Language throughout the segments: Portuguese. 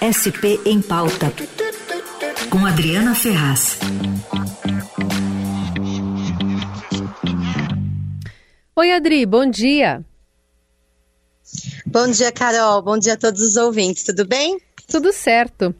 SP em Pauta, com Adriana Ferraz. Oi, Adri, bom dia. Bom dia, Carol. Bom dia a todos os ouvintes. Tudo bem? Tudo certo.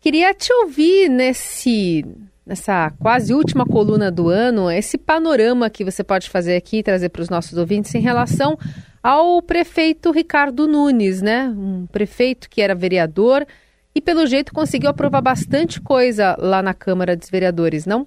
Queria te ouvir nesse nessa quase última coluna do ano, esse panorama que você pode fazer aqui, trazer para os nossos ouvintes em relação ao prefeito Ricardo Nunes, né? Um prefeito que era vereador e, pelo jeito, conseguiu aprovar bastante coisa lá na Câmara dos Vereadores, não?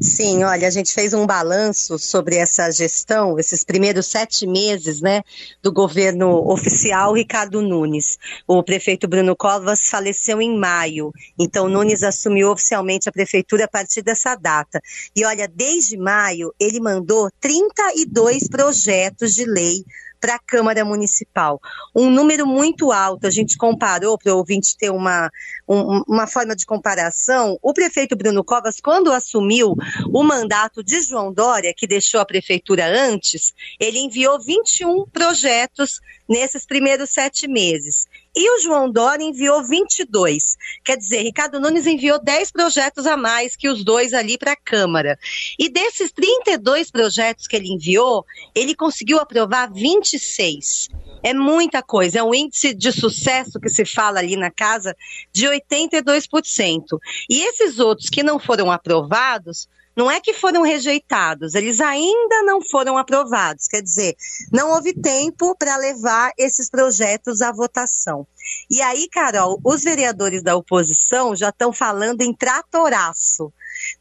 Sim, olha, a gente fez um balanço sobre essa gestão, esses primeiros sete meses, né, do governo oficial Ricardo Nunes. O prefeito Bruno Covas faleceu em maio, então Nunes assumiu oficialmente a prefeitura a partir dessa data. E olha, desde maio ele mandou 32 projetos de lei para a Câmara Municipal. Um número muito alto, a gente comparou, para o ouvinte ter uma, um, uma forma de comparação, o prefeito Bruno Covas, quando assumiu o mandato de João Dória, que deixou a prefeitura antes, ele enviou 21 projetos nesses primeiros sete meses. E o João Dória enviou 22. Quer dizer, Ricardo Nunes enviou 10 projetos a mais que os dois ali para a Câmara. E desses 32 projetos que ele enviou, ele conseguiu aprovar 26. É muita coisa, é um índice de sucesso que se fala ali na casa de 82%. E esses outros que não foram aprovados não é que foram rejeitados, eles ainda não foram aprovados. Quer dizer, não houve tempo para levar esses projetos à votação. E aí, Carol, os vereadores da oposição já estão falando em tratoraço.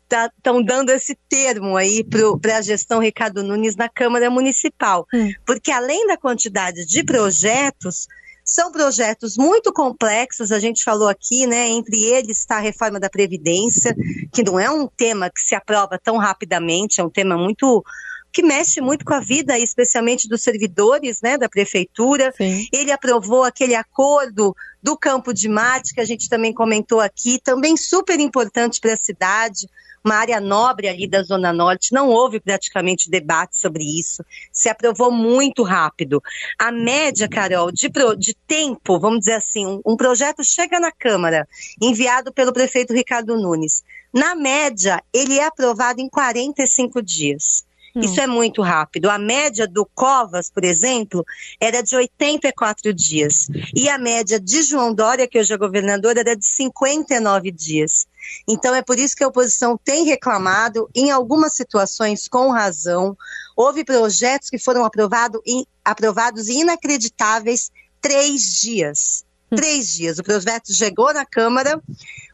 Estão tá, dando esse termo aí para a gestão Ricardo Nunes na Câmara Municipal. Hum. Porque além da quantidade de projetos, são projetos muito complexos, a gente falou aqui, né? Entre eles está a reforma da Previdência, que não é um tema que se aprova tão rapidamente, é um tema muito que mexe muito com a vida, especialmente dos servidores né, da prefeitura. Sim. Ele aprovou aquele acordo do Campo de Marte, que a gente também comentou aqui, também super importante para a cidade uma área nobre ali da Zona Norte, não houve praticamente debate sobre isso, se aprovou muito rápido. A média, Carol, de, pro, de tempo, vamos dizer assim, um, um projeto chega na Câmara, enviado pelo prefeito Ricardo Nunes. Na média, ele é aprovado em 45 dias. Hum. Isso é muito rápido. A média do Covas, por exemplo, era de 84 dias. E a média de João Dória, que hoje é governador, era de 59 dias. Então é por isso que a oposição tem reclamado, em algumas situações com razão. Houve projetos que foram aprovado in, aprovados inacreditáveis três dias. Três dias. O projeto chegou na Câmara,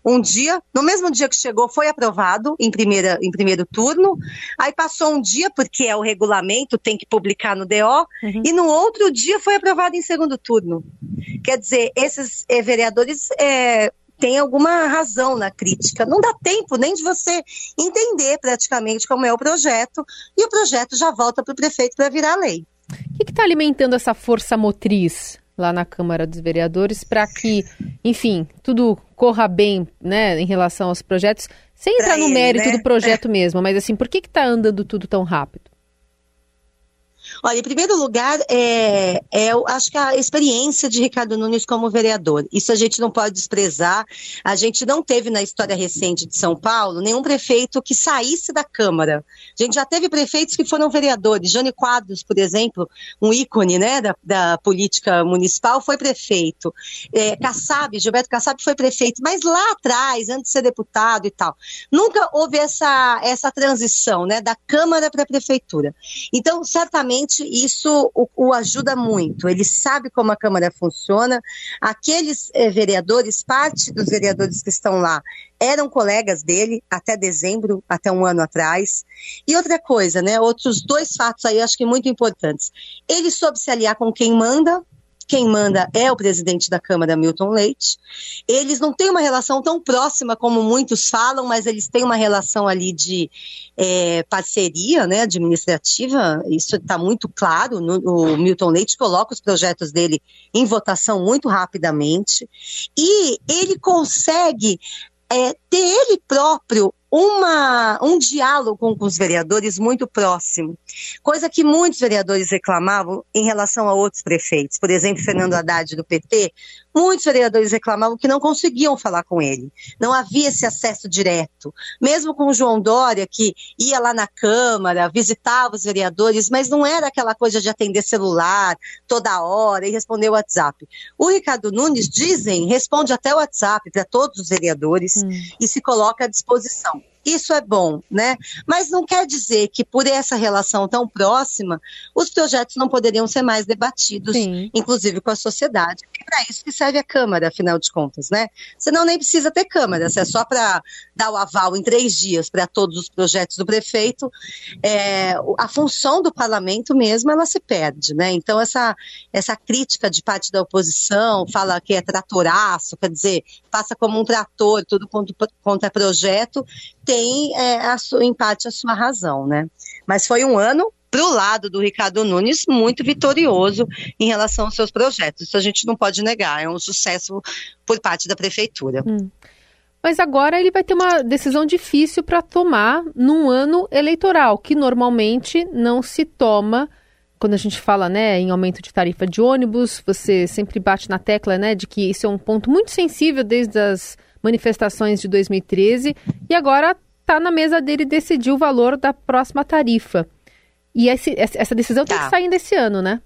um dia, no mesmo dia que chegou, foi aprovado em, primeira, em primeiro turno, aí passou um dia, porque é o regulamento, tem que publicar no DO, uhum. e no outro dia foi aprovado em segundo turno. Quer dizer, esses eh, vereadores eh, têm alguma razão na crítica. Não dá tempo nem de você entender praticamente como é o projeto, e o projeto já volta para o prefeito para virar lei. O que está alimentando essa força motriz lá na Câmara dos Vereadores para que, enfim, tudo corra bem, né, em relação aos projetos, sem entrar no mérito né? do projeto é. mesmo, mas assim, por que está andando tudo tão rápido? Olha, em primeiro lugar, é, é, acho que a experiência de Ricardo Nunes como vereador. Isso a gente não pode desprezar. A gente não teve na história recente de São Paulo nenhum prefeito que saísse da Câmara. A gente já teve prefeitos que foram vereadores. Jânio Quadros, por exemplo, um ícone né, da, da política municipal, foi prefeito. É, Kassab, Gilberto Kassab foi prefeito, mas lá atrás, antes de ser deputado e tal. Nunca houve essa, essa transição né, da Câmara para a Prefeitura. Então, certamente, isso o, o, ajuda muito. Ele sabe como a Câmara funciona. Aqueles eh, vereadores, parte dos vereadores que estão lá, eram colegas dele até dezembro, até um ano atrás. E outra coisa, né? Outros dois fatos aí, acho que muito importantes. Ele soube se aliar com quem manda, quem manda é o presidente da Câmara, Milton Leite. Eles não têm uma relação tão próxima como muitos falam, mas eles têm uma relação ali de é, parceria né, administrativa, isso está muito claro. No, o Milton Leite coloca os projetos dele em votação muito rapidamente e ele consegue é, ter ele próprio uma, um diálogo com os vereadores muito próximo, coisa que muitos vereadores reclamavam em relação a outros prefeitos. Por exemplo, Fernando Haddad do PT, muitos vereadores reclamavam que não conseguiam falar com ele, não havia esse acesso direto. Mesmo com o João Dória, que ia lá na Câmara, visitava os vereadores, mas não era aquela coisa de atender celular toda hora e responder o WhatsApp. O Ricardo Nunes, dizem, responde até o WhatsApp para todos os vereadores hum. e se coloca à disposição. Isso é bom, né? Mas não quer dizer que por essa relação tão próxima, os projetos não poderiam ser mais debatidos, Sim. inclusive com a sociedade. É para isso que serve a Câmara, afinal de contas, né? Senão nem precisa ter Câmara, se é só para dar o aval em três dias para todos os projetos do prefeito, é, a função do parlamento mesmo, ela se perde, né? Então, essa, essa crítica de parte da oposição, fala que é tratoraço, quer dizer, passa como um trator, tudo contra, contra projeto, tem é, a sua, em parte a sua razão, né? Mas foi um ano para o lado do Ricardo Nunes muito vitorioso em relação aos seus projetos. Isso a gente não pode negar, é um sucesso por parte da prefeitura. Hum. Mas agora ele vai ter uma decisão difícil para tomar num ano eleitoral, que normalmente não se toma quando a gente fala né, em aumento de tarifa de ônibus, você sempre bate na tecla né, de que isso é um ponto muito sensível desde as manifestações de 2013 e agora está na mesa dele decidir o valor da próxima tarifa. E esse, essa decisão tá. tem que sair desse ano, né?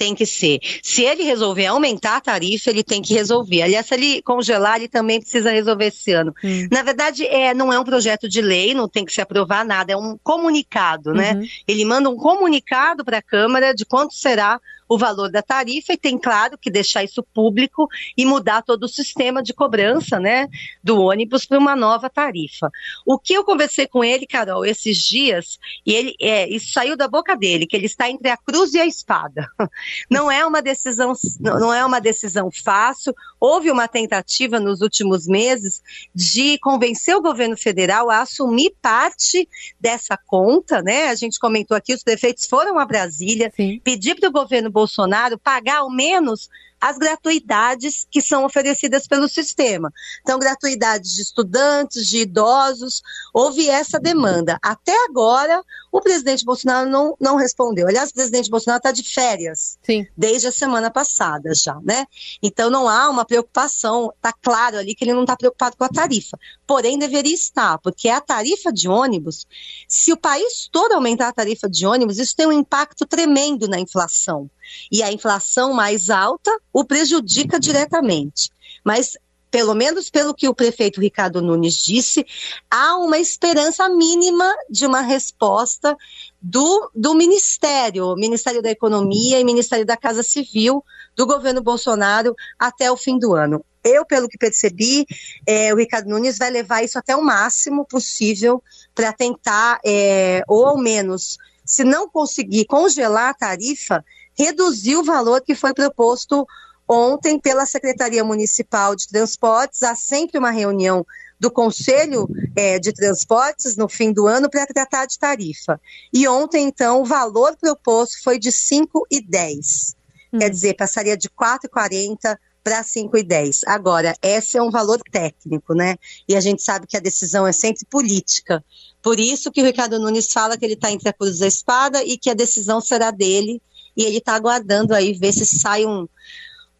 tem que ser. Se ele resolver aumentar a tarifa, ele tem que resolver. Aliás, se ele congelar, ele também precisa resolver esse ano. Hum. Na verdade, é, não é um projeto de lei, não tem que se aprovar nada, é um comunicado, né? uhum. né? Ele manda um comunicado para a Câmara de quanto será o valor da tarifa e tem, claro, que deixar isso público e mudar todo o sistema de cobrança né, do ônibus para uma nova tarifa. O que eu conversei com ele, Carol, esses dias, e ele é, isso saiu da boca dele, que ele está entre a cruz e a espada. Não é uma decisão, não é uma decisão fácil. Houve uma tentativa nos últimos meses de convencer o governo federal a assumir parte dessa conta, né? A gente comentou aqui, os prefeitos foram a Brasília, Sim. pedir para o governo Bolsonaro pagar ao menos as gratuidades que são oferecidas pelo sistema. Então, gratuidades de estudantes, de idosos, houve essa demanda. Até agora, o presidente Bolsonaro não, não respondeu. Aliás, o presidente Bolsonaro está de férias Sim. desde a semana passada já, né? Então, não há uma preocupação, está claro ali que ele não está preocupado com a tarifa. Porém, deveria estar, porque a tarifa de ônibus, se o país todo aumentar a tarifa de ônibus, isso tem um impacto tremendo na inflação. E a inflação mais alta o prejudica diretamente. Mas pelo menos pelo que o prefeito Ricardo Nunes disse, há uma esperança mínima de uma resposta do, do Ministério, Ministério da Economia e Ministério da Casa Civil do governo Bolsonaro até o fim do ano. Eu, pelo que percebi, é, o Ricardo Nunes vai levar isso até o máximo possível para tentar, é, ou ao menos, se não conseguir congelar a tarifa, reduzir o valor que foi proposto ontem pela Secretaria Municipal de Transportes. Há sempre uma reunião do Conselho é, de Transportes no fim do ano para tratar de tarifa. E ontem, então, o valor proposto foi de 5,10. Hum. Quer dizer, passaria de 4,40 para 5,10. Agora, esse é um valor técnico, né? E a gente sabe que a decisão é sempre política. Por isso que o Ricardo Nunes fala que ele está entre a cruz da espada e que a decisão será dele e ele está aguardando aí ver se sai um,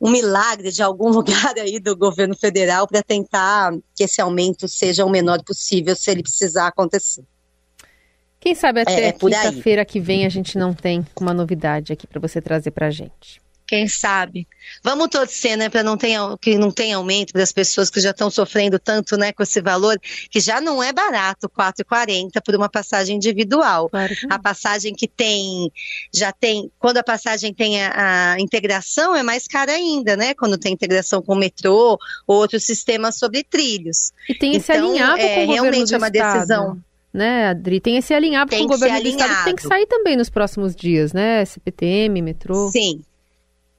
um milagre de algum lugar aí do governo federal para tentar que esse aumento seja o menor possível, se ele precisar acontecer. Quem sabe até é, é quinta-feira que vem a gente não tem uma novidade aqui para você trazer para a gente. Quem sabe? Vamos torcer, né, para não ter, que não tenha aumento para as pessoas que já estão sofrendo tanto, né, com esse valor, que já não é barato, 4,40 por uma passagem individual. Claro a passagem que tem, já tem, quando a passagem tem a, a, integração, é mais cara ainda, né, quando tem integração com o metrô ou outro sistema sobre trilhos. E tem esse então, alinhavo é, com o governo realmente é uma estado. decisão né, Adri? Tem esse alinhavo tem com o governo do estado, tem que sair também nos próximos dias, né? CPTM, metrô. Sim,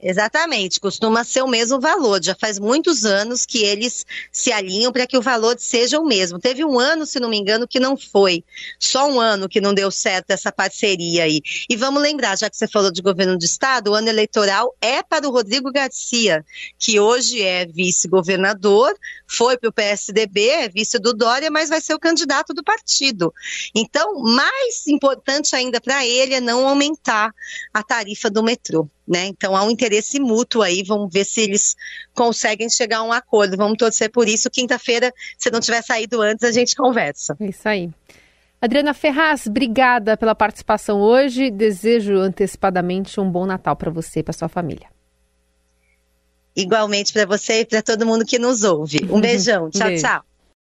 Exatamente, costuma ser o mesmo valor. Já faz muitos anos que eles se alinham para que o valor seja o mesmo. Teve um ano, se não me engano, que não foi. Só um ano que não deu certo essa parceria aí. E vamos lembrar, já que você falou de governo de estado, o ano eleitoral é para o Rodrigo Garcia, que hoje é vice-governador, foi para o PSDB, é vice do Dória, mas vai ser o candidato do partido. Então, mais importante ainda para ele é não aumentar a tarifa do metrô. Né? Então há um interesse mútuo aí, vamos ver se eles conseguem chegar a um acordo. Vamos torcer por isso. Quinta-feira, se não tiver saído antes, a gente conversa. É isso aí. Adriana Ferraz, obrigada pela participação hoje. Desejo antecipadamente um bom Natal para você e para sua família. Igualmente para você e para todo mundo que nos ouve. Um beijão. Tchau, Beijo. tchau.